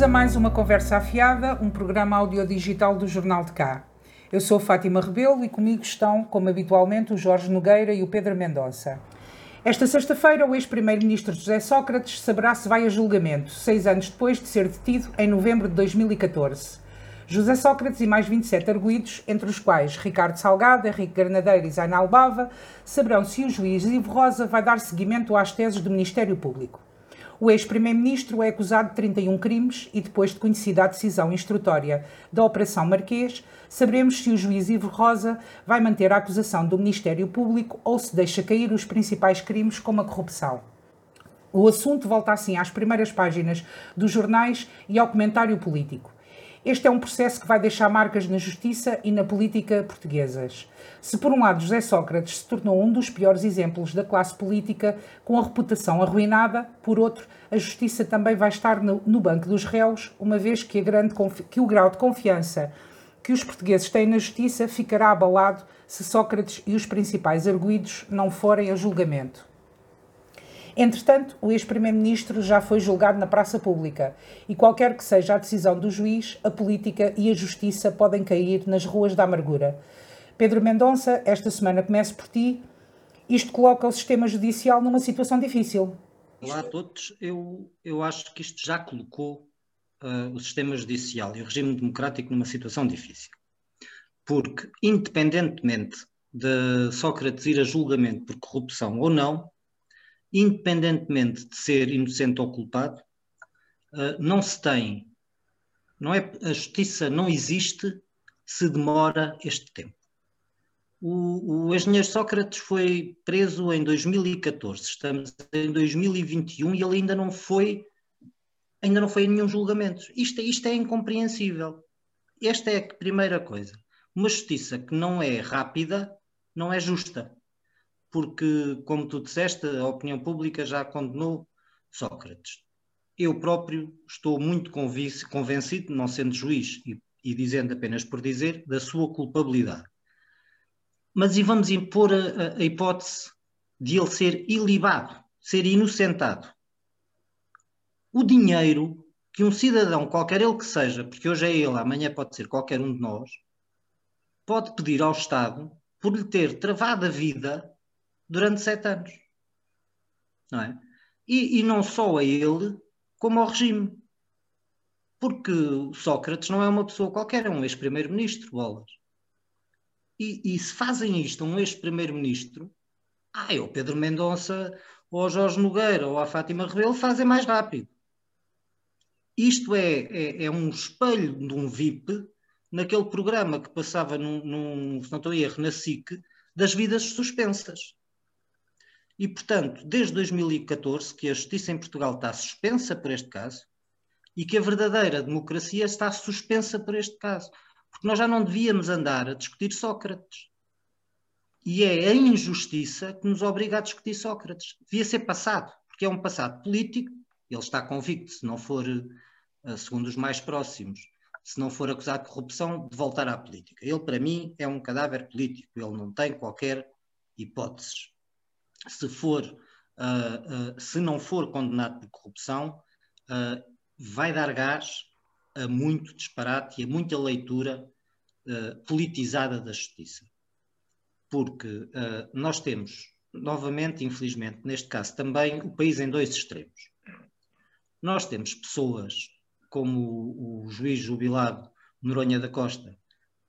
Bem-vindos a mais uma Conversa Afiada, um programa audiodigital do Jornal de Cá. Eu sou Fátima Rebelo e comigo estão, como habitualmente, o Jorge Nogueira e o Pedro Mendonça. Esta sexta-feira, o ex-primeiro-ministro José Sócrates saberá se vai a julgamento, seis anos depois de ser detido em novembro de 2014. José Sócrates e mais 27 arguídos, entre os quais Ricardo Salgado, Henrique Garnadeiro e Zainal Bava, saberão se o juiz Ivo Rosa vai dar seguimento às teses do Ministério Público. O ex-primeiro-ministro é acusado de 31 crimes e, depois de conhecida a decisão instrutória da Operação Marquês, saberemos se o juiz Ivo Rosa vai manter a acusação do Ministério Público ou se deixa cair os principais crimes, como a corrupção. O assunto volta assim às primeiras páginas dos jornais e ao comentário político. Este é um processo que vai deixar marcas na justiça e na política portuguesas. Se, por um lado, José Sócrates se tornou um dos piores exemplos da classe política, com a reputação arruinada, por outro, a justiça também vai estar no, banco dos réus, uma vez que, grande, que o grau de confiança que os portugueses têm na justiça ficará abalado se Sócrates e os principais arguídos não forem a julgamento. Entretanto, o ex-primeiro-ministro já foi julgado na praça pública e, qualquer que seja a decisão do juiz, a política e a justiça podem cair nas ruas da amargura. Pedro Mendonça, esta semana começo por ti. Isto coloca o sistema judicial numa situação difícil. Olá a todos. Eu, eu acho que isto já colocou uh, o sistema judicial e o regime democrático numa situação difícil. Porque, independentemente de Sócrates ir a julgamento por corrupção ou não, independentemente de ser inocente ou culpado, uh, não se tem, não é, a justiça não existe se demora este tempo. O, o engenheiro Sócrates foi preso em 2014, estamos em 2021 e ele ainda não foi, ainda não foi em nenhum julgamento. Isto, isto é incompreensível. Esta é a primeira coisa. Uma justiça que não é rápida não é justa porque, como tu disseste, a opinião pública já condenou Sócrates. Eu próprio estou muito convencido, não sendo juiz e, e dizendo apenas por dizer, da sua culpabilidade. Mas e vamos impor a, a hipótese de ele ser ilibado, ser inocentado. O dinheiro que um cidadão, qualquer ele que seja, porque hoje é ele, amanhã pode ser qualquer um de nós, pode pedir ao Estado por lhe ter travado a vida durante sete anos. Não é? E, e não só a ele, como ao regime. Porque Sócrates não é uma pessoa qualquer, é um ex-primeiro-ministro, bolas. E, e, se fazem isto a um ex-primeiro-ministro, ah, o Pedro Mendonça, ou ao Jorge Nogueira, ou a Fátima Rebelo, fazem mais rápido. Isto é, é, é, um espelho de um VIP naquele programa que passava num, num se não estou a erro, na SIC, das vidas suspensas. E, portanto, desde 2014 que a justiça em Portugal está suspensa por este caso e que a verdadeira democracia está suspensa por este caso. Porque nós já não devíamos andar a discutir Sócrates. E é a injustiça que nos obriga a discutir Sócrates. Devia ser passado, porque é um passado político. Ele está convicto, se não for, eh, segundo os mais próximos, se não for acusado de corrupção, de voltar à política. Ele, para mim, é um cadáver político. Ele não tem qualquer hipótese se for, uh, uh, se não for condenado por corrupção, uh, vai dar gás a muito disparate e a muita leitura politizada da justiça. Porque nós temos, novamente, infelizmente, neste caso também, o país em dois extremos. Nós temos pessoas como o, o juiz jubilado Noronha da Costa,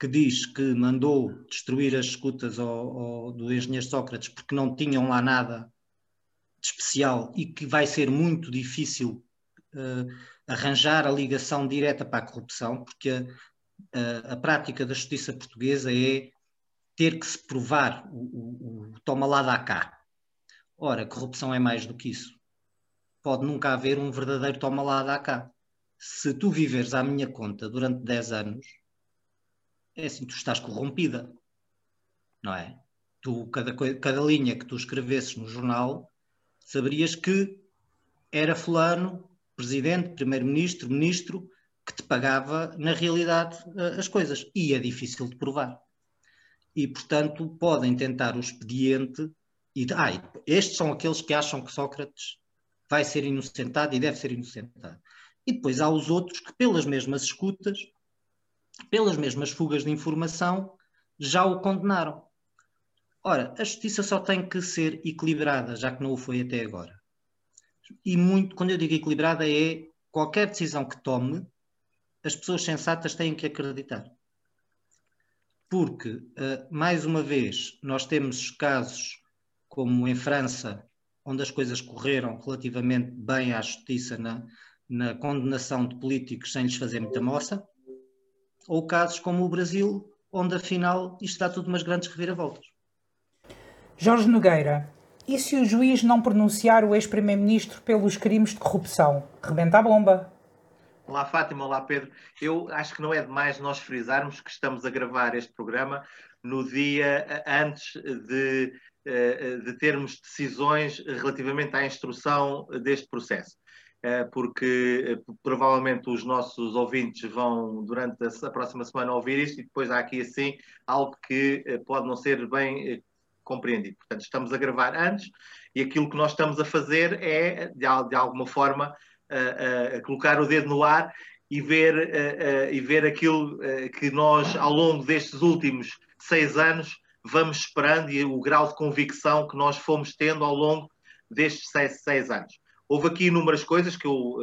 que diz que mandou destruir as escutas ao, ao, do engenheiro Sócrates porque não tinham lá nada de especial e que vai ser muito difícil uh, arranjar a ligação direta para a corrupção, porque a, a, a, prática da justiça portuguesa é ter que se provar o, o, o toma lá cá. Ora, corrupção é mais do que isso. Pode nunca haver um verdadeiro toma lá cá. Se tu viveres à minha conta durante 10 anos, é assim, tu estás corrompida, não é? Tu, cada, cada linha que tu escrevesses no jornal, saberias que era fulano, presidente, primeiro-ministro, ministro, que te pagava, na realidade, as coisas. E é difícil de provar. E, portanto, podem tentar o expediente e, ah, estes são aqueles que acham que Sócrates vai ser inocentado e deve ser inocentado. E depois há os outros que, pelas mesmas escutas, pelas mesmas fugas de informação, já o condenaram. Ora, a justiça só tem que ser equilibrada, já que não o foi até agora. E muito, quando eu digo equilibrada, é qualquer decisão que tome, as pessoas sensatas têm que acreditar. Porque, uh, mais uma vez, nós temos casos como em França, onde as coisas correram relativamente bem à justiça na, na condenação de políticos sem lhes fazer muita moça, ou casos como o Brasil, onde afinal isto dá tudo umas grandes reviravoltas. Jorge Nogueira, e se o juiz não pronunciar o ex-primeiro-ministro pelos crimes de corrupção? Rebenta a bomba. Olá Fátima, olá Pedro. Eu acho que não é demais nós frisarmos que estamos a gravar este programa no dia eh, antes de, eh, de termos decisões relativamente à instrução deste processo. Eh, porque provavelmente os nossos ouvintes vão, durante a próxima semana, ouvir isto e depois há aqui, assim, algo que pode não ser bem compreendido. Portanto, estamos a gravar antes e aquilo que nós estamos a fazer é, de, de alguma forma, uh, uh, colocar o dedo no ar e ver, e ver aquilo que nós, ao longo destes últimos seis anos, vamos esperando e o grau de convicção que nós fomos tendo ao longo destes seis, seis anos. Houve aqui inúmeras coisas que eu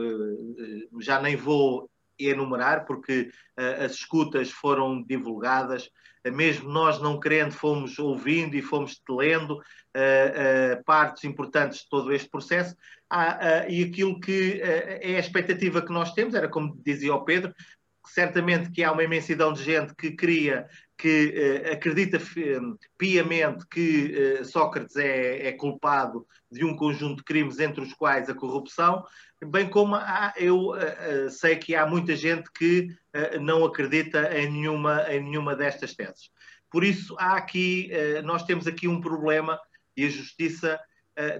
já nem vou enumerar, porque uh, as escutas foram divulgadas, uh, mesmo nós não querendo, fomos ouvindo e fomos lendo uh, partes importantes de todo este processo. Ah, e aquilo que é a expectativa que nós temos, era como dizia o Pedro, certamente que há uma imensidão de gente que queria, que uh, acredita piamente que uh, Sócrates é, é, culpado de um conjunto de crimes, entre os quais a corrupção, bem como há, eu sei que há muita gente que não acredita em nenhuma, em nenhuma destas teses. Por isso, há aqui, nós temos aqui um problema e a Justiça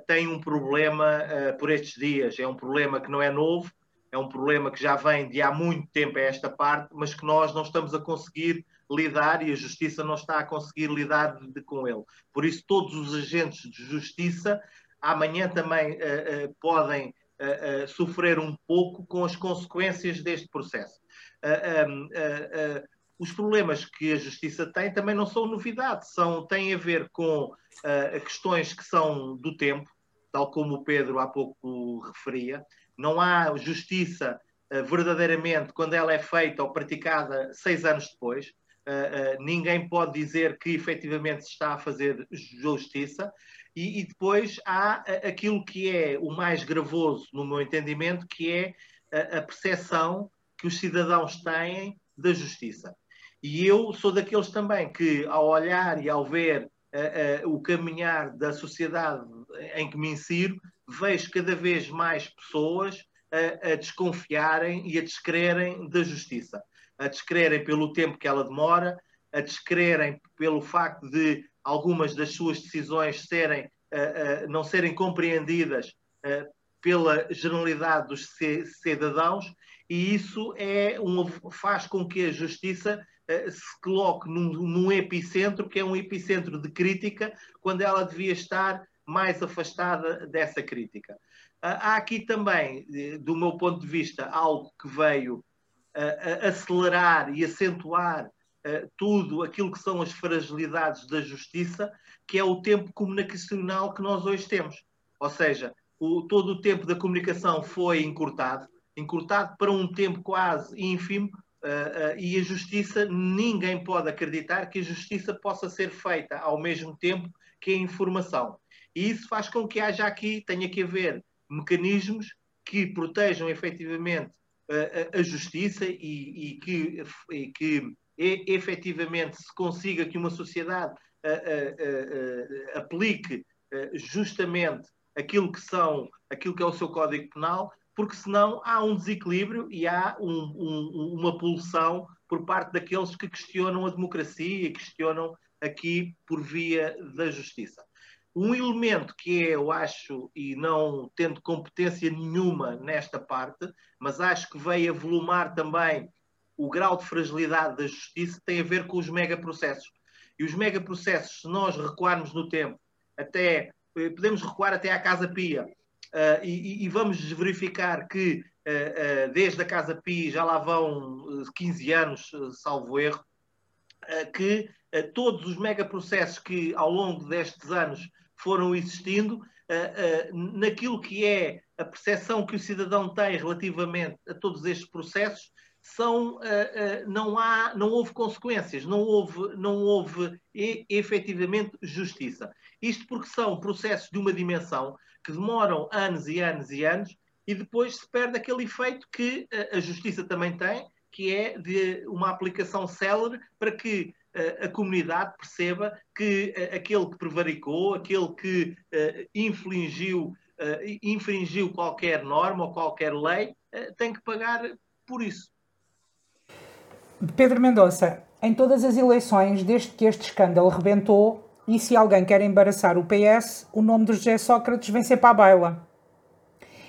tem um problema por estes dias. É um problema que não é novo, é um problema que já vem de há muito tempo a esta parte, mas que nós não estamos a conseguir lidar e a justiça não está a conseguir lidar de, com ele. Por isso, todos os agentes de justiça amanhã também uh, uh, podem uh, sofrer um pouco com as consequências deste processo. Um, os problemas que a justiça tem também não são novidade, são, têm a ver com questões que são do tempo, tal como o Pedro há pouco referia, não há justiça verdadeiramente quando ela é feita ou praticada seis anos depois. Uh, ninguém pode dizer que efetivamente se está a fazer justiça. E, e, depois há aquilo que é o mais gravoso, no meu entendimento, que é a, a percepção que os cidadãos têm da justiça. E eu sou daqueles também que, ao olhar e ao ver o caminhar da sociedade em que me insiro, vejo cada vez mais pessoas a, a desconfiarem e a descrerem da justiça. A descrerem pelo tempo que ela demora, a descrerem pelo facto de algumas das suas decisões serem, uh, uh, não serem compreendidas uh, pela generalidade dos cidadãos, e isso é um, faz com que a justiça se coloque num, num, epicentro, que é um epicentro de crítica, quando ela devia estar mais afastada dessa crítica. Ah, há aqui também, do meu ponto de vista, algo que veio acelerar e acentuar ah, tudo aquilo que são as fragilidades da justiça, que é o tempo comunicacional que nós hoje temos. Ou seja, o, todo o tempo da comunicação foi encurtado, encurtado para um tempo quase ínfimo, uh, uh, e a justiça, ninguém pode acreditar que a justiça possa ser feita ao mesmo tempo que a informação. E isso faz com que haja aqui, tenha que haver mecanismos que protejam efetivamente a, a justiça e, e, que, e que e, efetivamente se consiga que uma sociedade aplique justamente aquilo que são, aquilo que é o seu código penal, porque senão há um desequilíbrio e há um, um, uma pulsão por parte daqueles que questionam a democracia e questionam aqui por via da justiça. Um elemento que é, eu acho, e não tendo competência nenhuma nesta parte, mas acho que veio a volumar também o grau de fragilidade da justiça, tem a ver com os megaprocessos. E os megaprocessos, se nós recuarmos no tempo, até eh, podemos recuar até à Casa Pia, uh, e, e, vamos verificar que desde a Casa Pi, já lá vão 15 anos, salvo erro, que todos os megaprocessos que ao longo destes anos foram existindo, naquilo que é a percepção que o cidadão tem relativamente a todos estes processos, são, uh, uh, não, há, não houve consequências, não houve, não houve e, efetivamente justiça. Isto porque são processos de uma dimensão que demoram anos e anos e anos e depois se perde aquele efeito que uh, a justiça também tem, que é de uma aplicação célere para que a comunidade perceba que aquele que prevaricou, aquele que infringiu, infringiu qualquer norma ou qualquer lei, tem que pagar por isso. Pedro Mendonça, em todas as eleições, desde que este escândalo rebentou, e se alguém quer embaraçar o PS, o nome de José Sócrates vem sempre à baila.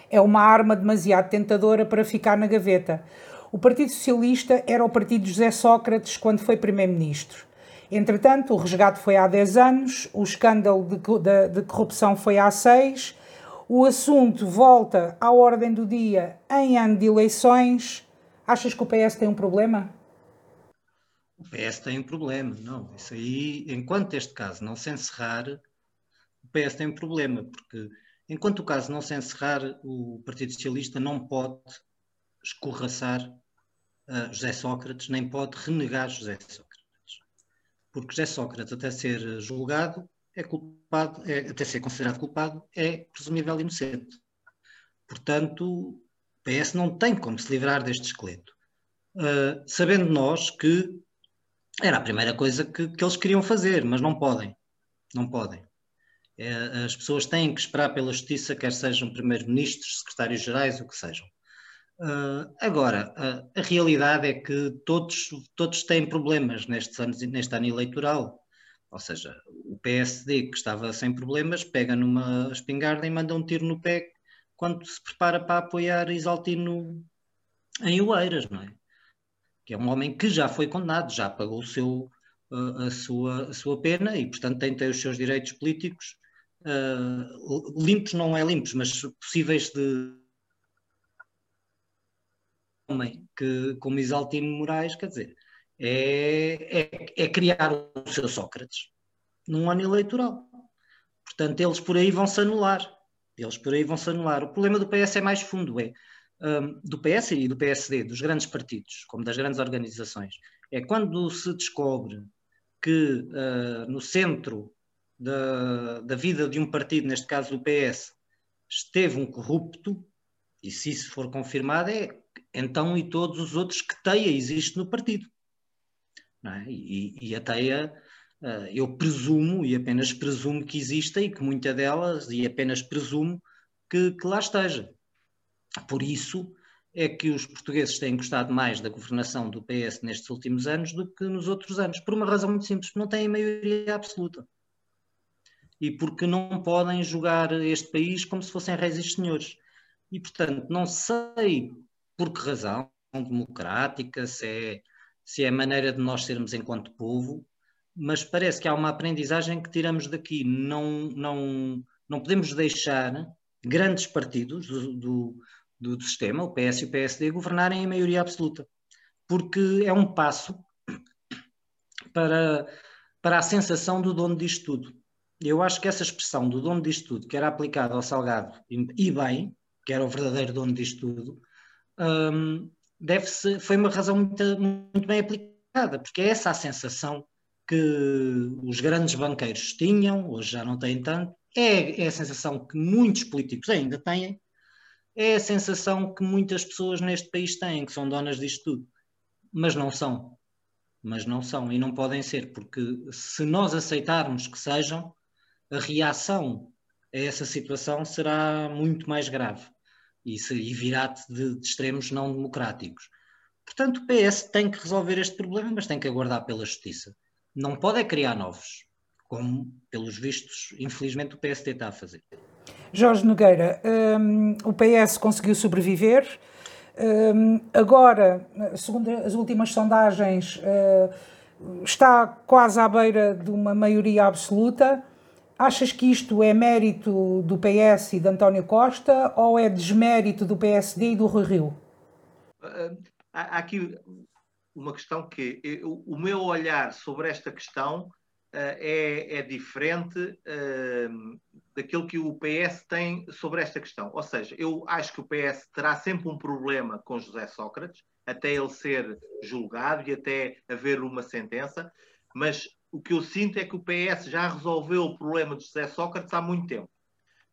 É uma arma demasiado tentadora para ficar na gaveta. O Partido Socialista era o partido de José Sócrates quando foi Primeiro-Ministro. Entretanto, o resgate foi há 10 anos, o escândalo de, de, de corrupção foi há 6, o assunto volta à ordem do dia em ano de eleições. Achas que o PS tem um problema? O PS tem um problema, não. Isso aí, enquanto este caso não se encerrar, o PS tem um problema, porque enquanto o caso não se encerrar, o Partido Socialista não pode escorraçar uh, José Sócrates, nem pode renegar José Sócrates. Porque José Sócrates, até ser julgado, é culpado, é, até ser considerado culpado, é presumível inocente. Portanto, o PS não tem como se livrar deste esqueleto. Uh, sabendo nós que era a primeira coisa que, que eles queriam fazer, mas não podem. Não podem. É, as pessoas têm que esperar pela justiça, quer sejam primeiros-ministros, secretários-gerais, o que sejam. Uh, agora, uh, a realidade é que todos, todos têm problemas neste ano eleitoral. Ou seja, o PSD, que estava sem problemas, pega numa espingarda e manda um tiro no pé quando se prepara para apoiar Isaltino em Oeiras, não é? que é um homem que já foi condenado, já pagou o seu, uh, a, sua, a sua pena e, portanto, tem, tem os seus direitos políticos limpos, não é limpos, mas possíveis de homem que, como Isaltino Moraes, quer dizer, é, é, é criar o seu Sócrates num ano eleitoral. Portanto, eles por aí vão se anular. Eles por aí vão se anular. O problema do PS é mais fundo, é um, do PS e do PSD, dos grandes partidos, como das grandes organizações, é quando se descobre que uh, no centro da, da vida de um partido, neste caso do PS, esteve um corrupto, e se isso for confirmado, é então e todos os outros que teia existe no partido. É? E, e, a teia, uh, eu presumo, e apenas presumo que exista, e que muita delas, e apenas presumo que, que lá esteja. Por isso é que os portugueses têm gostado mais da governação do PS nestes últimos anos do que nos outros anos, por uma razão muito simples, não têm maioria absoluta. E porque não podem jogar este país como se fossem reis e senhores. E, portanto, não sei por que razão democrática, se é, se é a maneira de nós sermos enquanto povo, mas parece que há uma aprendizagem que tiramos daqui. Não, não, não podemos deixar grandes partidos do, do do, sistema, o PS e o PSD, governarem em maioria absoluta. Porque é um passo para, para a sensação do dono disto tudo. Eu acho que essa expressão do dono disto tudo, que era aplicada ao Salgado e bem, que era o verdadeiro dono disto tudo, um, deve-se, foi uma razão muito, muito bem aplicada, porque é essa a sensação que os grandes banqueiros tinham, hoje já não têm tanto, é, é a sensação que muitos políticos ainda têm, é a sensação que muitas pessoas neste país têm, que são donas disto tudo. Mas não são. Mas não são e não podem ser, porque se nós aceitarmos que sejam, a reação a essa situação será muito mais grave e, e virá de, de extremos não democráticos. Portanto, o PS tem que resolver este problema, mas tem que aguardar pela justiça. Não pode é criar novos, como, pelos vistos, infelizmente, o PSD está a fazer. Jorge Nogueira, um, o PS conseguiu sobreviver. Um, agora, segundo as últimas sondagens, uh, está quase à beira de uma maioria absoluta. Achas que isto é mérito do PS e de António Costa ou é desmérito do PSD e do Rui Rio? Uh, há aqui uma questão que eu, o meu olhar sobre esta questão uh, é, é, diferente uh, daquilo que o PS tem sobre esta questão. Ou seja, eu acho que o PS terá sempre um problema com José Sócrates, até ele ser julgado e até haver uma sentença, mas o que eu sinto é que o PS já resolveu o problema de José Sócrates há muito tempo.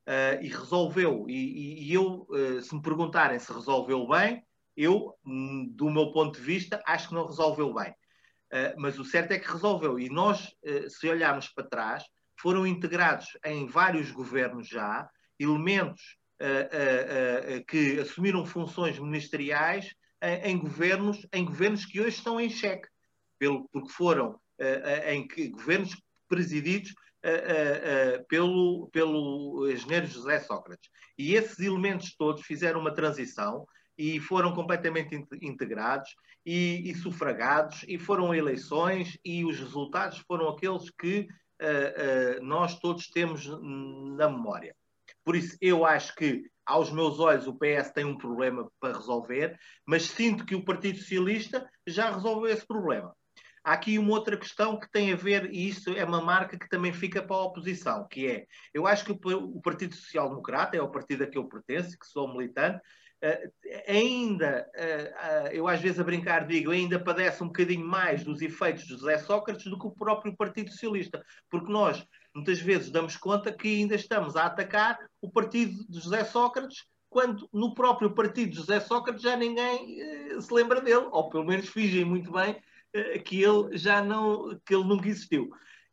Uh, e resolveu, e, e eu, uh, se me perguntarem se resolveu bem, eu, hum, do meu ponto de vista, acho que não resolveu bem. Uh, mas o certo é que resolveu. E nós, se olharmos para trás, foram integrados em vários governos já elementos que assumiram funções ministeriais em, governos, em governos que hoje estão em xeque, pelo, porque foram em que governos presididos uh, pelo, pelo engenheiro José Sócrates. E esses elementos todos fizeram uma transição e foram completamente integrados e, e, sufragados e foram eleições e os resultados foram aqueles que uh, uh, nós todos temos na memória. Por isso, eu acho que, aos meus olhos, o PS tem um problema para resolver, mas sinto que o Partido Socialista já resolveu esse problema. Há aqui uma outra questão que tem a ver, e isso é uma marca que também fica para a oposição, que é, eu acho que o Partido Social Democrata, é o partido a que eu pertenço, que sou militante, Uh, ainda, uh, uh, eu às vezes a brincar digo, ainda padece um bocadinho mais dos efeitos de José Sócrates do que o próprio Partido Socialista, porque nós muitas vezes damos conta que ainda estamos a atacar o partido de José Sócrates, quando no próprio partido de José Sócrates já ninguém se lembra dele, ou pelo menos fingem muito bem eh, que ele já não, que ele nunca existiu.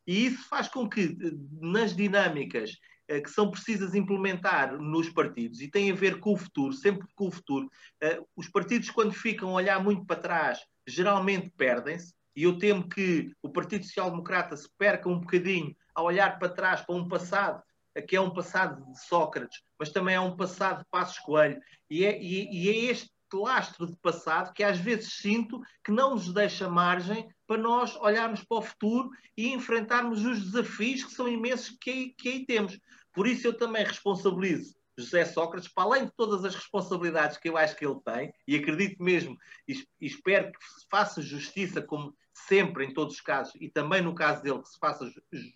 E isso faz com que nas dinâmicas eh, que são precisas implementar nos partidos e tem a ver com o futuro, sempre com o futuro, eh, os partidos quando ficam a olhar muito para trás, geralmente perdem-se, e eu temo que o Partido Social Democrata se perca um bocadinho a olhar para trás para um passado que é um passado de Sócrates, mas também é um passado de Passos Coelho, e é, e, e é este lastro de passado que às vezes sinto que não nos deixa margem para nós olharmos para o futuro e enfrentarmos os desafios que são imensos que aí, que aí temos. Por isso eu também responsabilizo José Sócrates, para além de todas as responsabilidades que eu acho que ele tem, e acredito mesmo e espero que se faça justiça, como sempre em todos os casos, e também no caso dele que se faça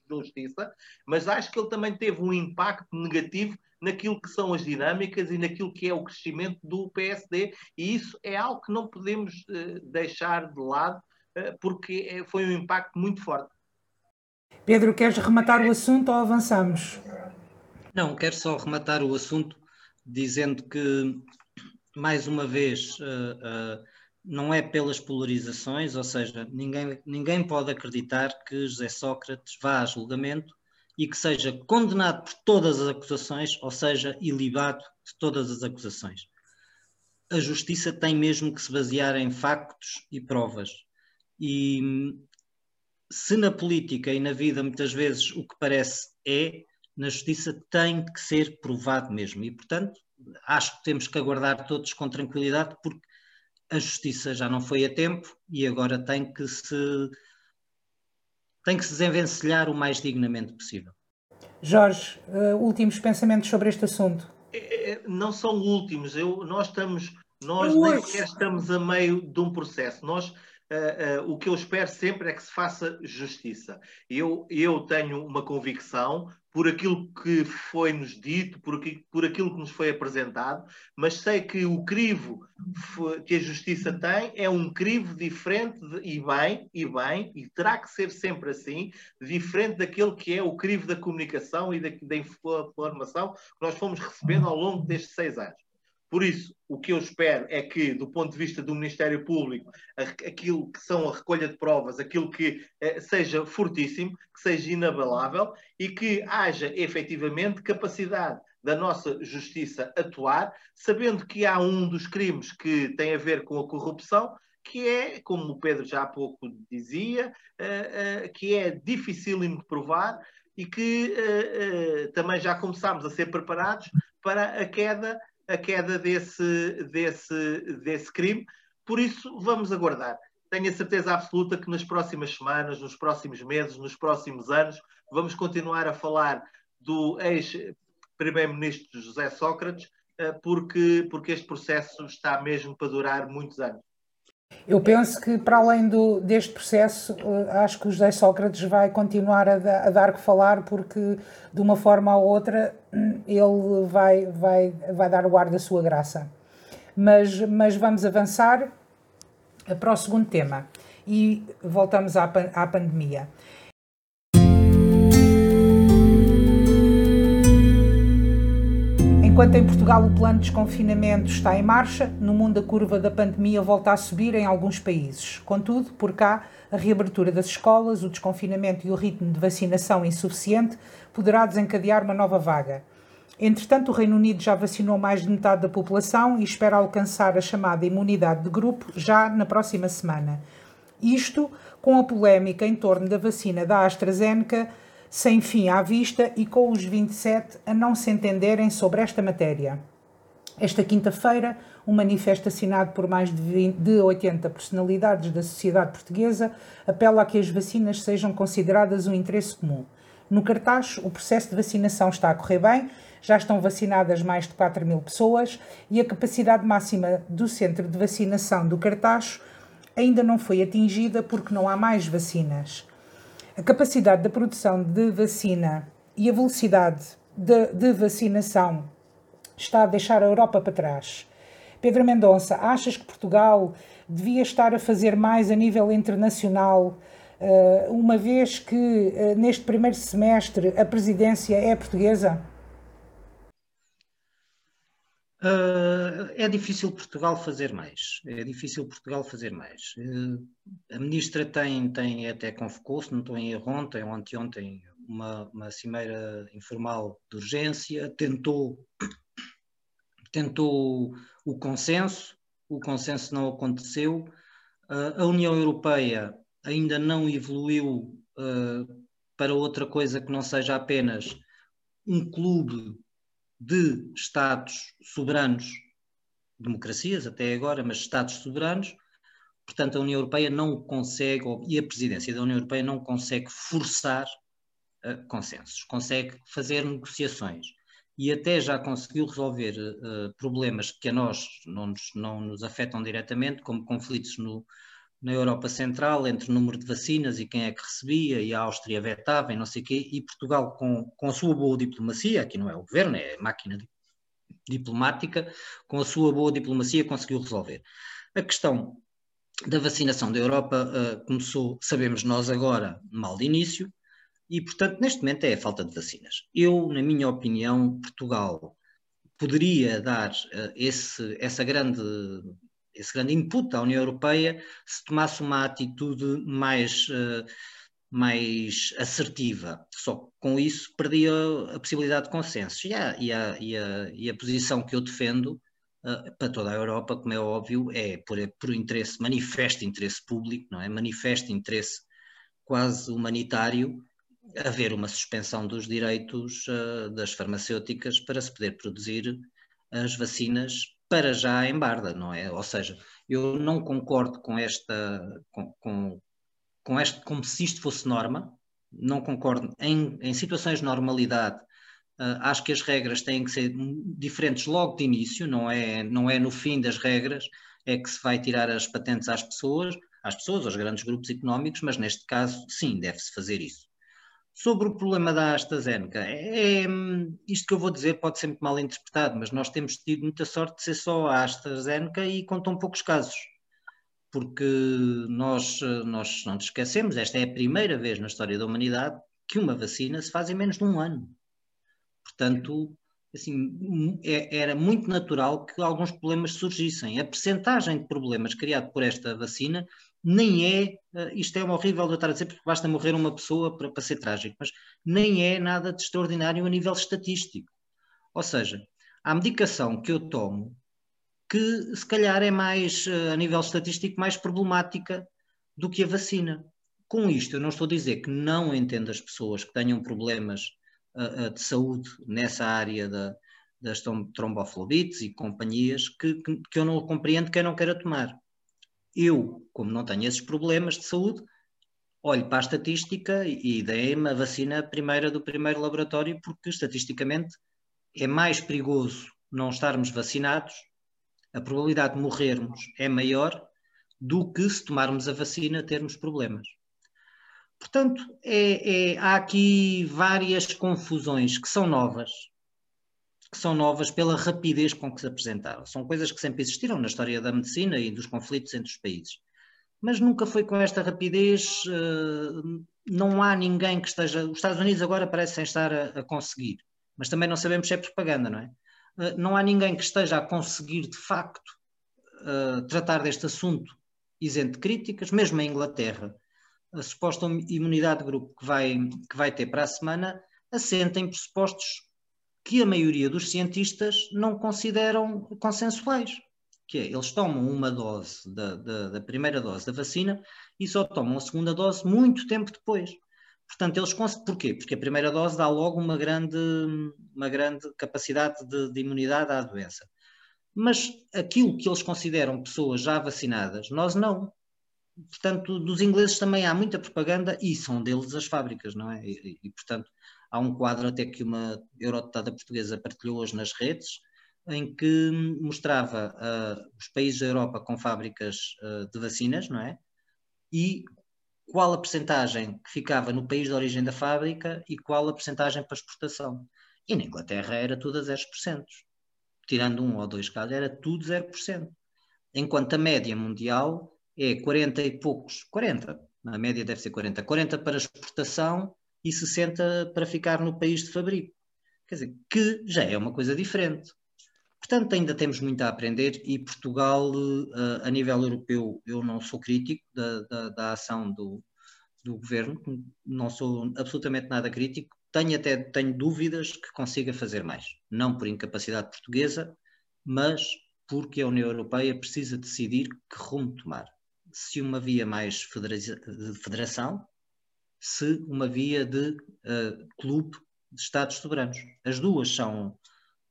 justiça, mas acho que ele também teve um impacto negativo naquilo que são as dinâmicas e naquilo que é o crescimento do PSD, e isso é algo que não podemos uh, deixar de lado, uh, porque é, foi um impacto muito forte. Pedro, queres rematar o assunto ou avançamos? Não, quero só rematar o assunto dizendo que, mais uma vez, uh, não é pelas polarizações, ou seja, ninguém, ninguém pode acreditar que José Sócrates vá a julgamento e que seja condenado por todas as acusações, ou seja, ilibado de todas as acusações. A justiça tem mesmo que se basear em factos e provas. E se na política e na vida muitas vezes o que parece é, na justiça tem que ser provado mesmo. E, portanto, acho que temos que aguardar todos com tranquilidade, porque a justiça já não foi a tempo e agora tem que se tem que se desenvencilhar o mais dignamente possível. Jorge, uh, últimos pensamentos sobre este assunto? É, é, não são últimos. Eu, nós estamos, nós nem sequer estamos a meio de um processo. Nós Uh, uh, o que eu espero sempre é que se faça justiça. Eu, eu tenho uma convicção por aquilo que foi-nos dito, por, aqui, por aquilo que nos foi apresentado, mas sei que o crivo que a justiça tem é um crivo diferente de, e bem, e bem, e terá que ser sempre assim, diferente daquele que é o crivo da comunicação e da, da informação que nós fomos recebendo ao longo destes seis anos. Por isso, o que eu espero é que, do ponto de vista do Ministério Público, aquilo que são a recolha de provas, aquilo que eh, seja fortíssimo, que seja inabalável e que haja efetivamente capacidade da nossa justiça atuar, sabendo que há um dos crimes que tem a ver com a corrupção, que é, como o Pedro já há pouco dizia, eh, eh, que é dificílimo de provar e que eh, também já começámos a ser preparados para a queda a queda desse, desse, desse crime. Por isso, vamos aguardar. tenho a certeza absoluta que nas próximas semanas, nos próximos meses, nos próximos anos, vamos continuar a falar do ex-primeiro-ministro José Sócrates, eh, porque, porque este processo está mesmo para durar muitos anos. Eu penso que, para além do, deste processo, eh, acho que o José Sócrates vai continuar a, da, a, dar que falar, porque, de uma forma ou outra, ele vai, vai, vai dar o ar da sua graça. Mas, mas vamos avançar para o segundo tema e voltamos à, à pandemia. Enquanto em Portugal o plano de desconfinamento está em marcha, no mundo a curva da pandemia volta a subir em alguns países. Contudo, por cá, a reabertura das escolas, o desconfinamento e o ritmo de vacinação insuficiente poderá desencadear uma nova vaga. Entretanto, o Reino Unido já vacinou mais de metade da população e espera alcançar a chamada imunidade de grupo já na próxima semana. Isto com a polémica em torno da vacina da AstraZeneca sem fim à vista e com os 27 a não se entenderem sobre esta matéria. Esta quinta-feira, um manifesto assinado por mais de, 20, de 80 personalidades da sociedade portuguesa apela a que as vacinas sejam consideradas um interesse comum. No cartaz, o processo de vacinação está a correr bem, já estão vacinadas mais de 4 mil pessoas e a capacidade máxima do centro de vacinação do cartaz ainda não foi atingida porque não há mais vacinas. A capacidade da produção de vacina e a velocidade de, de vacinação está a deixar a Europa para trás. Pedro Mendonça, achas que Portugal devia estar a fazer mais a nível internacional, eh, uma vez que eh, neste primeiro semestre a presidência é portuguesa? Uh, é difícil Portugal fazer mais. É difícil Portugal fazer mais. Uh, a ministra tem, tem até convocou-se, não estou em erro ontem ou anteontem, uma, uma cimeira informal de urgência, tentou, tentou o consenso, o consenso não aconteceu. Uh, a União Europeia ainda não evoluiu para outra coisa que não seja apenas um clube de Estados soberanos, democracias até agora, mas Estados soberanos, portanto a União Europeia não consegue, e a presidência da União Europeia não consegue forçar uh, consensos, consegue fazer negociações. E até já conseguiu resolver uh, problemas que a nós não nos, não nos afetam diretamente, como conflitos no, na Europa Central entre o número de vacinas e quem é que recebia, e a Áustria vetava e não sei o quê, e Portugal, com, com a sua boa diplomacia, aqui não é o governo, é a máquina diplomática, com a sua boa diplomacia conseguiu resolver. A questão da vacinação da Europa uh, começou, sabemos nós agora, mal de início, e portanto neste momento é a falta de vacinas. Eu, na minha opinião, Portugal poderia dar uh, esse, essa grande esse grande input à União Europeia se tomasse uma atitude mais, uh, mais assertiva. Só com isso perdia a possibilidade de consenso. E a, e a, e a, e a posição que eu defendo uh, para toda a Europa, como é óbvio, é por, por interesse, manifesto interesse público, não é? Manifesto interesse quase humanitário haver uma suspensão dos direitos uh, das farmacêuticas para se poder produzir as vacinas para já em Barda, não é? Ou seja, eu não concordo com esta, com, com, com este, como se isto fosse norma, não concordo. Em, em situações de normalidade, uh, acho que as regras têm que ser diferentes logo de início, não é, não é no fim das regras é que se vai tirar as patentes às pessoas, às pessoas, aos grandes grupos económicos, mas neste caso, sim, deve-se fazer isso. Sobre o problema da AstraZeneca, é, é, isto que eu vou dizer pode ser muito mal interpretado, mas nós temos tido muita sorte de ser só a AstraZeneca e com tão poucos casos. Porque nós, nós não nos esquecemos, esta é a primeira vez na história da humanidade que uma vacina se faz em menos de um ano. Portanto, assim, é, era muito natural que alguns problemas surgissem. A percentagem de problemas criado por esta vacina nem é, uh, isto é horrível de eu estar a dizer porque basta morrer uma pessoa para, para ser trágico, mas nem é nada de extraordinário a nível estatístico. Ou seja, a medicação que eu tomo, que se calhar é mais, uh, a nível estatístico, mais problemática do que a vacina. Com isto, eu não estou a dizer que não entendo as pessoas que tenham problemas uh, de saúde nessa área da, das tromboflobites e companhias que, que, que eu não compreendo que eu não queira tomar Eu, como não tenho esses problemas de saúde, olho para a estatística e dei-me a vacina primeira do primeiro laboratório, porque estatisticamente é mais perigoso não estarmos vacinados, a probabilidade de morrermos é maior do que se tomarmos a vacina termos problemas. Portanto, é, é, há aqui várias confusões que são novas, que são novas pela rapidez com que se apresentaram. São coisas que sempre existiram na história da medicina e dos conflitos entre os países. Mas nunca foi com esta rapidez, uh, não há ninguém que esteja. Os Estados Unidos agora parecem estar a, conseguir, mas também não sabemos se é propaganda, não é? Uh, não há ninguém que esteja a conseguir, de facto, uh, tratar deste assunto isento de críticas, mesmo a Inglaterra. A suposta imunidade de grupo que vai, que vai ter para a semana assenta em pressupostos que a maioria dos cientistas não consideram consensuais, que é, eles tomam uma dose da, da, da, primeira dose da vacina e só tomam a segunda dose muito tempo depois. Portanto, eles porquê? Porque a primeira dose dá logo uma grande, uma grande capacidade de, de imunidade à doença. Mas aquilo que eles consideram pessoas já vacinadas, nós não. Portanto, dos ingleses também há muita propaganda e são deles as fábricas, não é? E, e portanto, Há um quadro até que uma eurodeputada portuguesa partilhou hoje nas redes, em que mostrava uh, os países da Europa com fábricas uh, de vacinas, não é? E qual a percentagem que ficava no país de origem da fábrica e qual a percentagem para exportação. E na Inglaterra era tudo a 0%. Tirando um ou dois casos, era tudo 0%. Enquanto a média mundial é 40 e poucos, 40, na média deve ser 40, 40 para exportação e 60 para ficar no país de fabrico. Quer dizer, que já é uma coisa diferente. Portanto, ainda temos muito a aprender e Portugal, eh, a nível europeu, eu não sou crítico da, da, da ação do, do governo, não sou absolutamente nada crítico, tenho até tenho dúvidas que consiga fazer mais. Não por incapacidade portuguesa, mas porque a União Europeia precisa decidir que rumo tomar. Se uma via mais de federação, se uma via de uh, clube de Estados soberanos. As duas são,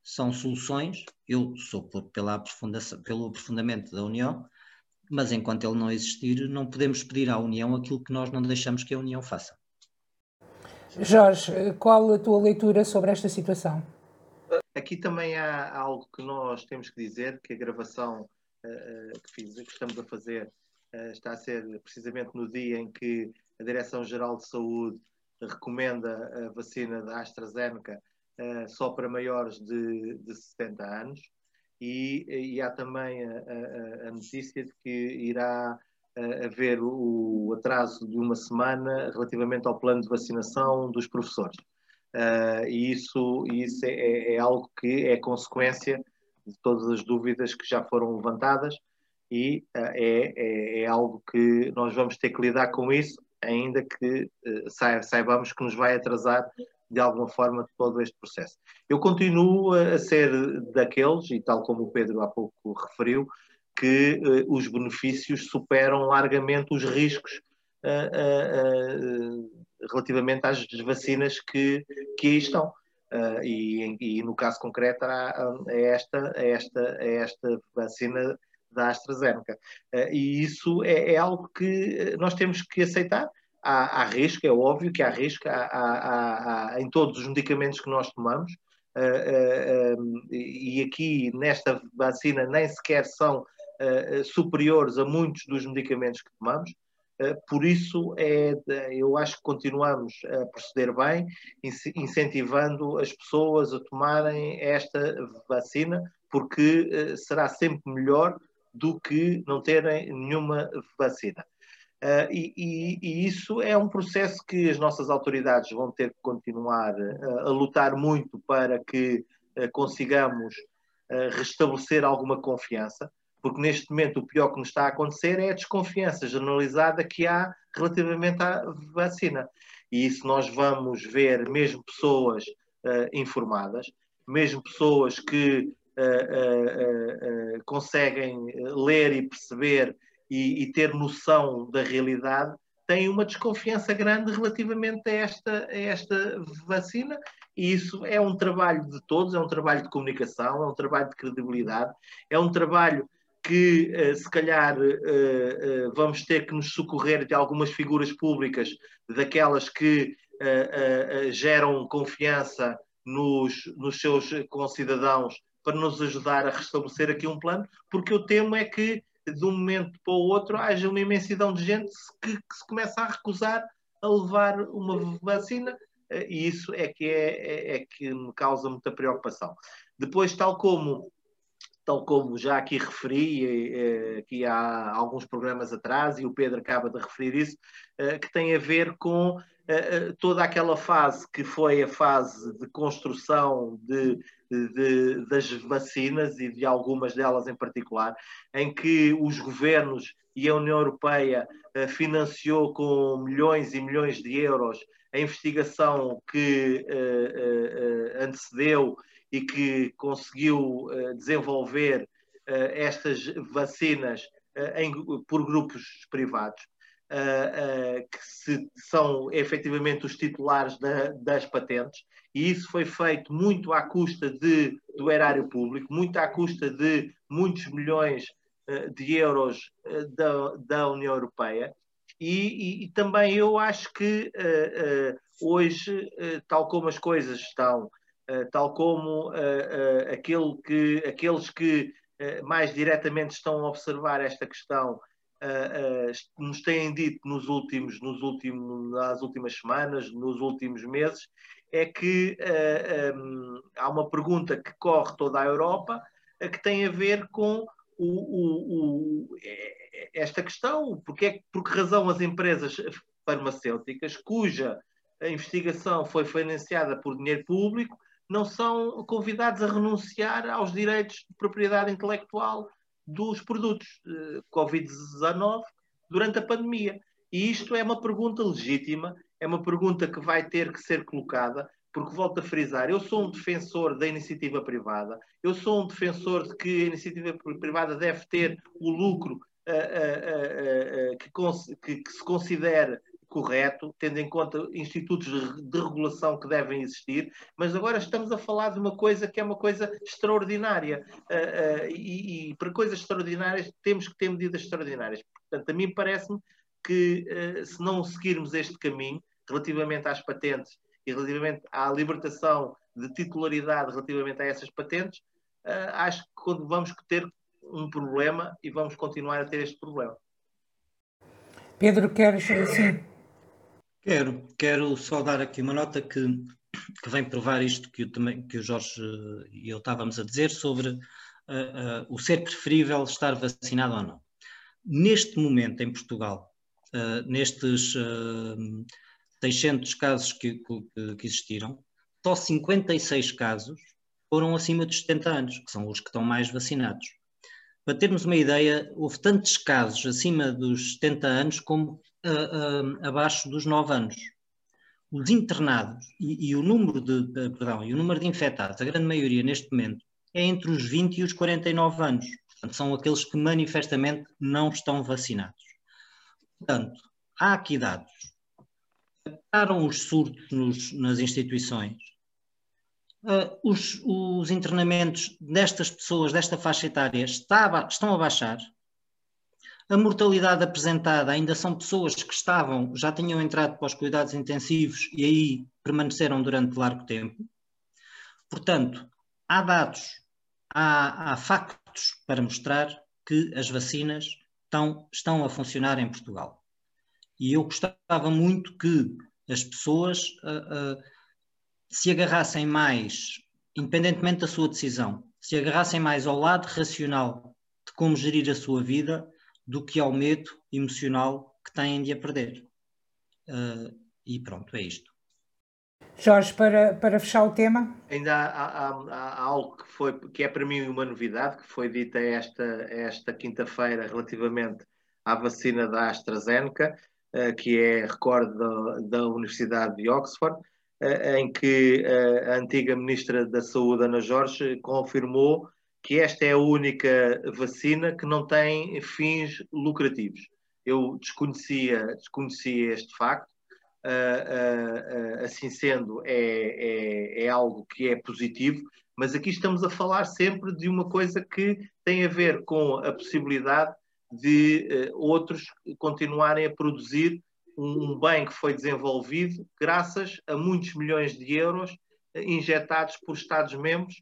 são soluções. Eu sou por, pela pelo aprofundamento da União, mas enquanto ele não existir, não podemos pedir à União aquilo que nós não deixamos que a União faça. Jorge, qual a tua leitura sobre esta situação? Aqui também há algo que nós temos que dizer, que a gravação uh, que, fiz, que estamos a fazer uh, está a ser precisamente no dia em que a Direção-Geral de Saúde recomenda a vacina da AstraZeneca uh, só para maiores de, de 70 anos e, e há também a, a, a, notícia de que irá uh, haver o, atraso de uma semana relativamente ao plano de vacinação dos professores. Uh, e isso, isso é, é, é, algo que é consequência de todas as dúvidas que já foram levantadas e é, é, é algo que nós vamos ter que lidar com isso ainda que uh, saibamos que nos vai atrasar de alguma forma todo este processo. Eu continuo a ser daqueles, e tal como o Pedro há pouco referiu, que uh, os benefícios superam largamente os riscos uh, relativamente às vacinas que, que aí estão. E, e, no caso concreto, há, esta, esta, esta vacina da AstraZeneca. Uh, e isso é, é, algo que nós temos que aceitar. Há, há risco, é óbvio que há risco há, há, há, em todos os medicamentos que nós tomamos. Uh, uh, um, e aqui nesta vacina nem sequer são superiores a muitos dos medicamentos que tomamos. por isso, é, eu acho que continuamos a proceder bem, incentivando as pessoas a tomarem esta vacina, porque será sempre melhor do que não terem nenhuma vacina. Uh, e, e, e, isso é um processo que as nossas autoridades vão ter que continuar uh, a lutar muito para que uh, consigamos restabelecer alguma confiança, porque neste momento o pior que nos está a acontecer é a desconfiança generalizada que há relativamente à vacina. E isso nós vamos ver mesmo pessoas informadas, mesmo pessoas que conseguem ler e perceber e, e, ter noção da realidade, têm uma desconfiança grande relativamente a esta, a esta vacina. E isso é um trabalho de todos, é um trabalho de comunicação, é um trabalho de credibilidade, é um trabalho que se calhar vamos ter que nos socorrer de algumas figuras públicas, daquelas que geram confiança nos, nos seus concidadãos para nos ajudar a restabelecer aqui um plano, porque eu temo é que de um momento para o outro haja uma imensidão de gente que, que se começa a recusar a levar uma vacina eh, e isso é que, é, é, é, que me causa muita preocupação. Depois, tal como, tal como já aqui referi, eh, aqui há alguns programas atrás, e o Pedro acaba de referir isso, eh, que tem a ver com toda aquela fase que foi a fase de construção de, de, das vacinas e de algumas delas em particular, em que os governos e a União Europeia financiou com milhões e milhões de euros a investigação que antecedeu e que conseguiu desenvolver estas vacinas por grupos privados, que se, são efetivamente os titulares da, das patentes, e isso foi feito muito à custa de, do erário público, muito à custa de muitos milhões de euros da, da União Europeia, e, e, e, também eu acho que uh, uh, hoje, uh, tal como as coisas estão, tal como aquele que, aqueles que mais diretamente estão a observar esta questão nos têm dito nos últimos, nos últimos, nas últimas semanas, nos últimos meses, é que um, há uma pergunta que corre toda a Europa que tem a ver com o, o, o esta questão, porque é, por que razão as empresas farmacêuticas, cuja investigação foi financiada por dinheiro público, não são convidados a renunciar aos direitos de propriedade intelectual dos produtos eh, Covid-19 durante a pandemia. E isto é uma pergunta legítima, é uma pergunta que vai ter que ser colocada, porque volto a frisar, eu sou um defensor da iniciativa privada, eu sou um defensor de que a iniciativa privada deve ter o lucro que, que, que se considere correto, tendo em conta institutos de regulação que devem existir, mas agora estamos a falar de uma coisa que é uma coisa extraordinária. Uh, uh, e, e, para coisas extraordinárias temos que ter medidas extraordinárias. Portanto, a mim parece-me que uh, se não seguirmos este caminho, relativamente às patentes e relativamente à libertação de titularidade relativamente a essas patentes, acho que vamos ter um problema e vamos continuar a ter este problema. Pedro, queres sim? Quero, quero só dar aqui uma nota que, que vem provar isto que, eu, que o Jorge e eu estávamos a dizer sobre uh, uh, o ser preferível estar vacinado ou não. Neste momento, em Portugal, uh, nestes 600 casos que, que, que existiram, só 56 casos foram acima dos 70 anos, que são os que estão mais vacinados. Para termos uma ideia, houve tantos casos acima dos 70 anos como uh, uh, abaixo dos 9 anos. Os internados e, e, o número de, de, perdão, e o número de infectados, a grande maioria neste momento, é entre os 20 e os 49 anos. Portanto, são aqueles que manifestamente não estão vacinados. Portanto, há aqui dados. Pararam os surtos nos, nas instituições, uh, os, os, internamentos destas pessoas, desta faixa etária, está, estão a baixar. A mortalidade apresentada ainda são pessoas que estavam, já tinham entrado para os cuidados intensivos e aí permaneceram durante largo tempo. Portanto, há dados, há, há factos para mostrar que as vacinas estão, estão a funcionar em Portugal. E eu gostava muito que as pessoas uh, uh, se agarrassem mais, independentemente da sua decisão, se agarrassem mais ao lado racional de como gerir a sua vida do que ao medo emocional que têm de a perder. Uh, e pronto, é isto. Jorge, para, para fechar o tema. Ainda há, há, há, algo que, foi, que é para mim uma novidade, que foi dita esta, esta quinta-feira relativamente à vacina da AstraZeneca, uh, que é, recordo, da, da Universidade de Oxford, em que a antiga Ministra da Saúde, Ana Jorge, confirmou que esta é a única vacina que não tem fins lucrativos. Eu desconhecia, desconhecia este facto, assim sendo, é, é, é algo que é positivo, Mas aqui estamos a falar sempre de uma coisa que tem a ver com a possibilidade de uh, outros continuarem a produzir um, um, bem que foi desenvolvido graças a muitos milhões de euros uh, injetados por Estados-membros, uh,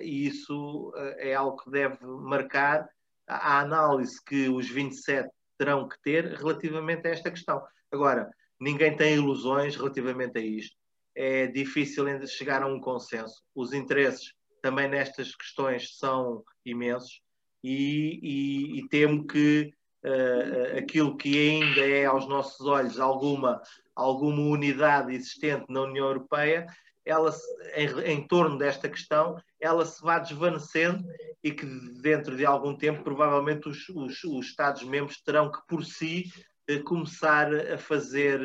e isso é algo que deve marcar a, a análise que os 27 terão que ter relativamente a esta questão. Agora, ninguém tem ilusões relativamente a isto. É difícil ainda chegar a um consenso. Os interesses também nestas questões são imensos e, e, e temo que uh, aquilo que ainda é aos nossos olhos alguma, alguma unidade existente na União Europeia, ela em, em torno desta questão, ela se vá desvanecendo e que dentro de algum tempo provavelmente os, os, os Estados-membros terão que por si começar a fazer,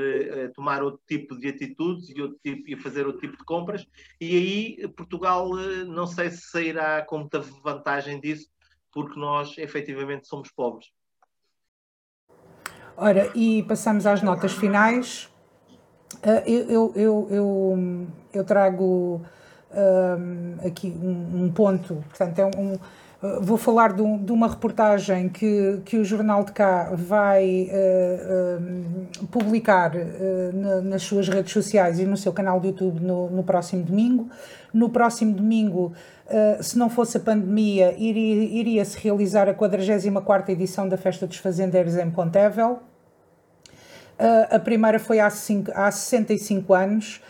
a tomar outro tipo de atitudes e, outro tipo, e fazer outro tipo de compras. E aí Portugal eh, não sei se sairá com muita vantagem disso, porque nós efetivamente somos pobres. Ora, e passamos às notas finais. Eh, eu, eu, eu, eu trago eh, aqui um, ponto, portanto, é um, Uh, vou falar de, um, de, uma reportagem que, que o Jornal de Cá vai uh, uh, publicar na, nas suas redes sociais e no seu canal de YouTube no, no próximo domingo. No próximo domingo, se não fosse a pandemia, iria, iria-se realizar a 44 edição da Festa dos Fazendeiros em Pontevel. A primeira foi há, cinco, há 65 anos.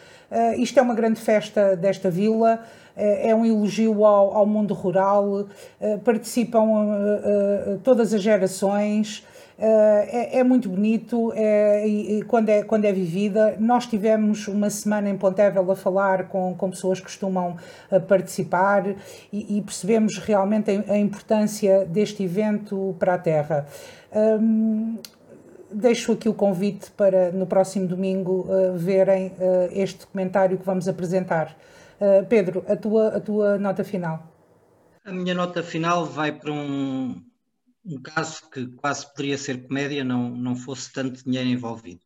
isto é uma grande festa desta vila. Eh, é um elogio ao, ao mundo rural, eh, participam todas as gerações. É, é, muito bonito é, e, quando, é, quando é vivida. Nós tivemos uma semana em Pontevel a falar com, com pessoas que costumam participar e, e percebemos realmente a, a, importância deste evento para a Terra. Um, deixo aqui o convite para no próximo domingo uh, verem uh, este documentário que vamos apresentar. Uh, Pedro, a tua, a tua nota final. A minha nota final vai para um, um caso que quase poderia ser comédia, não, não fosse tanto dinheiro envolvido.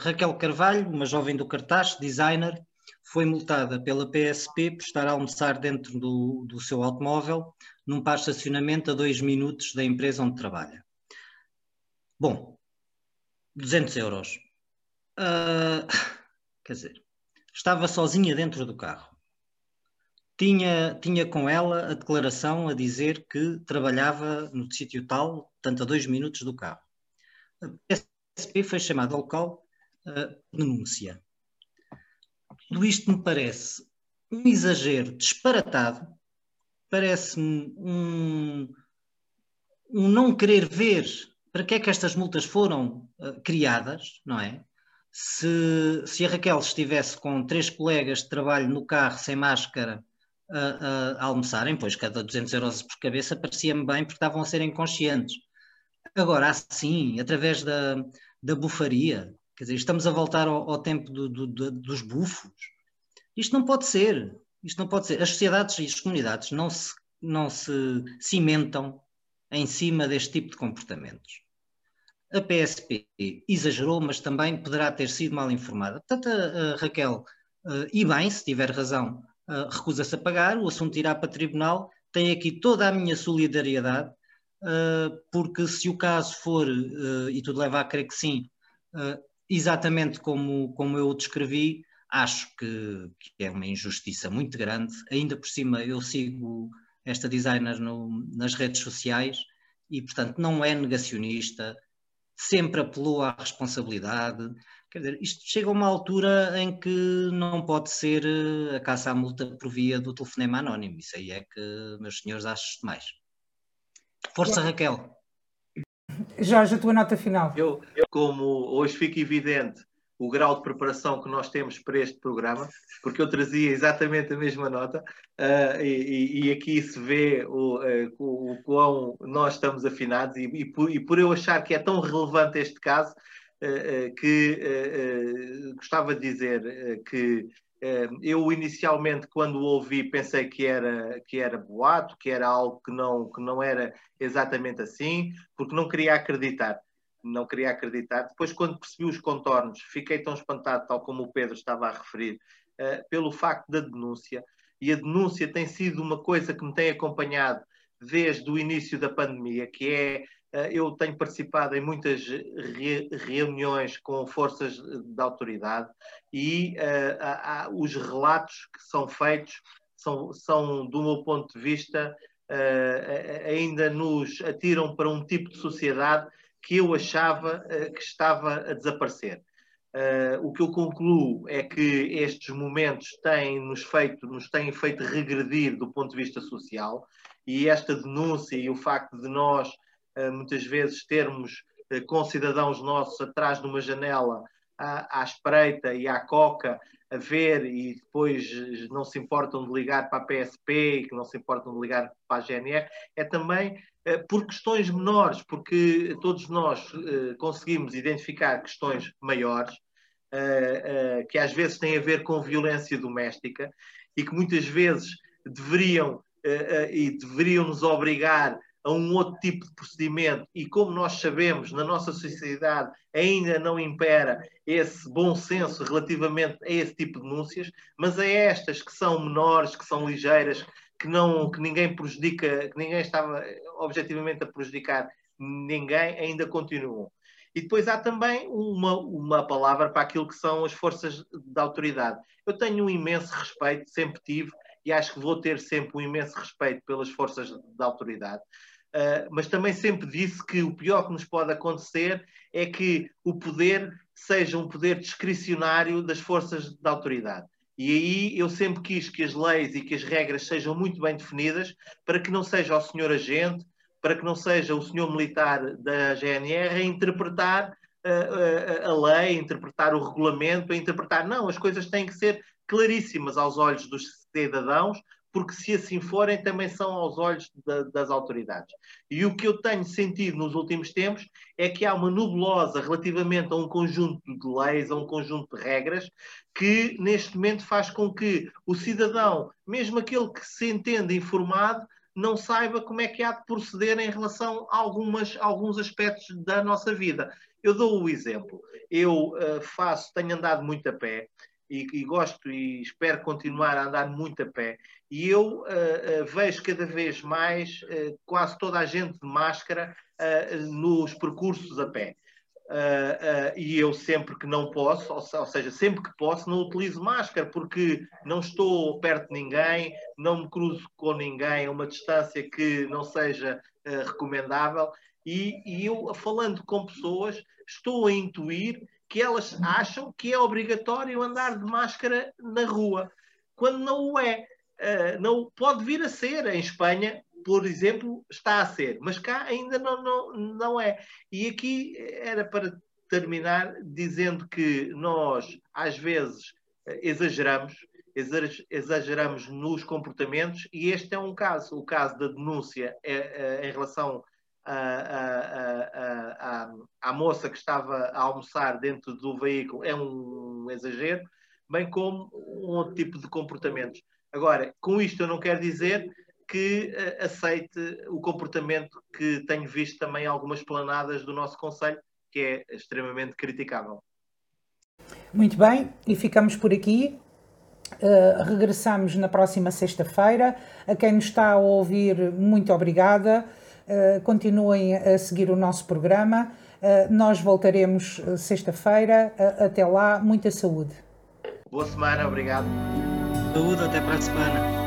Raquel Carvalho, uma jovem do cartaz, designer, foi multada pela PSP por estar a almoçar dentro do, do seu automóvel, num par de estacionamento a dois minutos da empresa onde trabalha. Bom, 200 euros. Uh, quer dizer, Estava sozinha dentro do carro. Tinha, tinha com ela a declaração a dizer que trabalhava no sítio tal, tanto a dois minutos do carro. A PSP foi chamada ao local uh, denúncia. Tudo isto me parece um exagero disparatado, parece-me um, um não querer ver para que é que estas multas foram uh, criadas, não é? se, se a Raquel estivesse com três colegas de trabalho no carro sem máscara a, a, a almoçarem, pois cada 200 euros por cabeça parecia-me bem porque estavam a ser inconscientes. Agora, assim, através da, da bufaria, quer dizer, estamos a voltar ao, ao tempo do, do, do, dos bufos. Isto não pode ser. Isto não pode ser. As sociedades e as comunidades não se, não se cimentam em cima deste tipo de comportamentos. A PSP exagerou, mas também poderá ter sido mal informada. Portanto, a, a Raquel, uh, e bem, se tiver razão, uh, recusa-se a pagar, o assunto irá para tribunal. Tem aqui toda a minha solidariedade, uh, porque se o caso for, e tudo leva a crer que sim, exatamente como, como eu o descrevi, acho que, que, é uma injustiça muito grande. Ainda por cima, eu sigo esta designer no, nas redes sociais e, portanto, não é negacionista, sempre apelou à responsabilidade. Quer dizer, isto chega a uma altura em que não pode ser eh, a caça à multa por via do telefonema anónimo. Isso aí é que, meus senhores, acho demais. Força, Raquel. Jorge, a tua nota final. Eu, eu, como hoje fica evidente o grau de preparação que nós temos para este programa, porque eu trazia exatamente a mesma nota, uh, e, e, aqui se vê o, uh, o, o, quão nós estamos afinados, e, e, por, e, por, eu achar que é tão relevante este caso, uh, que gostava de dizer que eu inicialmente, quando o ouvi, pensei que era, que era boato, que era algo que não, que não era exatamente assim, porque não queria acreditar não queria acreditar. Depois, quando percebi os contornos, fiquei tão espantado, tal como o Pedro estava a referir, uh, pelo facto da denúncia. e a denúncia tem sido uma coisa que me tem acompanhado desde o início da pandemia, que é eh, eu tenho participado em muitas re reuniões com forças de autoridade e uh, os relatos que são feitos são, são, do meu ponto de vista, uh, ainda nos atiram para um tipo de sociedade que eu achava uh, que estava a desaparecer. o que eu concluo é que estes momentos têm nos feito, nos têm feito regredir do ponto de vista social e esta denúncia e o facto de nós muitas vezes termos com cidadãos nossos atrás de uma janela à, à espreita e à coca a ver e depois não se importam de ligar para a PSP e que não se importam de ligar para a GNR, é também uh, por questões menores, porque todos nós uh, conseguimos identificar questões maiores, uh, que às vezes têm a ver com violência doméstica e que muitas vezes deveriam e deveriam nos obrigar a um outro tipo de procedimento e como nós sabemos, na nossa sociedade ainda não impera esse bom senso relativamente a esse tipo de denúncias, mas a estas que são menores, que são ligeiras, que, não, que ninguém prejudica, que ninguém estava objetivamente a prejudicar ninguém, ainda continuam. E depois há também uma, uma palavra para aquilo que são as forças de autoridade. Eu tenho um imenso respeito, sempre tive, e acho que vou ter sempre um imenso respeito pelas forças de autoridade. Uh, mas também sempre disse que o pior que nos pode acontecer é que o poder seja um poder discricionário das forças da autoridade. E aí eu sempre quis que as leis e que as regras sejam muito bem definidas para que não seja o senhor agente, para que não seja o senhor militar da GNR a interpretar uh, uh, a lei, a interpretar o regulamento, a interpretar. Não, as coisas têm que ser claríssimas aos olhos dos cidadãos, porque se assim forem, também são aos olhos da, das autoridades. E o que eu tenho sentido nos últimos tempos é que há uma nebulosa relativamente a um conjunto de leis, a um conjunto de regras, que neste momento faz com que o cidadão, mesmo aquele que se entende informado, não saiba como é que há de proceder em relação a algumas, alguns aspectos da nossa vida. Eu dou o exemplo. Eu uh, faço, tenho andado muito a pé e, e, gosto e espero continuar a andar muito a pé. E eu uh, uh, vejo cada vez mais uh, quase toda a gente de máscara nos percursos a pé. e eu sempre que não posso, ou, ou, seja, sempre que posso, não utilizo máscara porque não estou perto de ninguém, não me cruzo com ninguém a uma distância que não seja recomendável. E, e eu, falando com pessoas, estou a intuir que elas acham que é obrigatório andar de máscara na rua, quando não o é. Uh, não pode vir a ser. Em Espanha, por exemplo, está a ser, mas cá ainda não, não, não é. E aqui era para terminar dizendo que nós, às vezes, exageramos, exageramos nos comportamentos, e este é um caso, o caso da denúncia é, é, em relação a, a, moça que estava a almoçar dentro do veículo é um exagero, bem como um outro tipo de comportamentos. Agora, com isto eu não quero dizer que uh, aceite o comportamento que tenho visto também algumas planadas do nosso Conselho, que é extremamente criticável. Muito bem, e ficamos por aqui. Uh, regressamos na próxima sexta-feira. A quem nos está a ouvir, muito obrigada. Uh, continuem a seguir o nosso programa. Uh, nós voltaremos sexta-feira. até lá, muita saúde. Boa semana, obrigado. Saúde, até para a semana.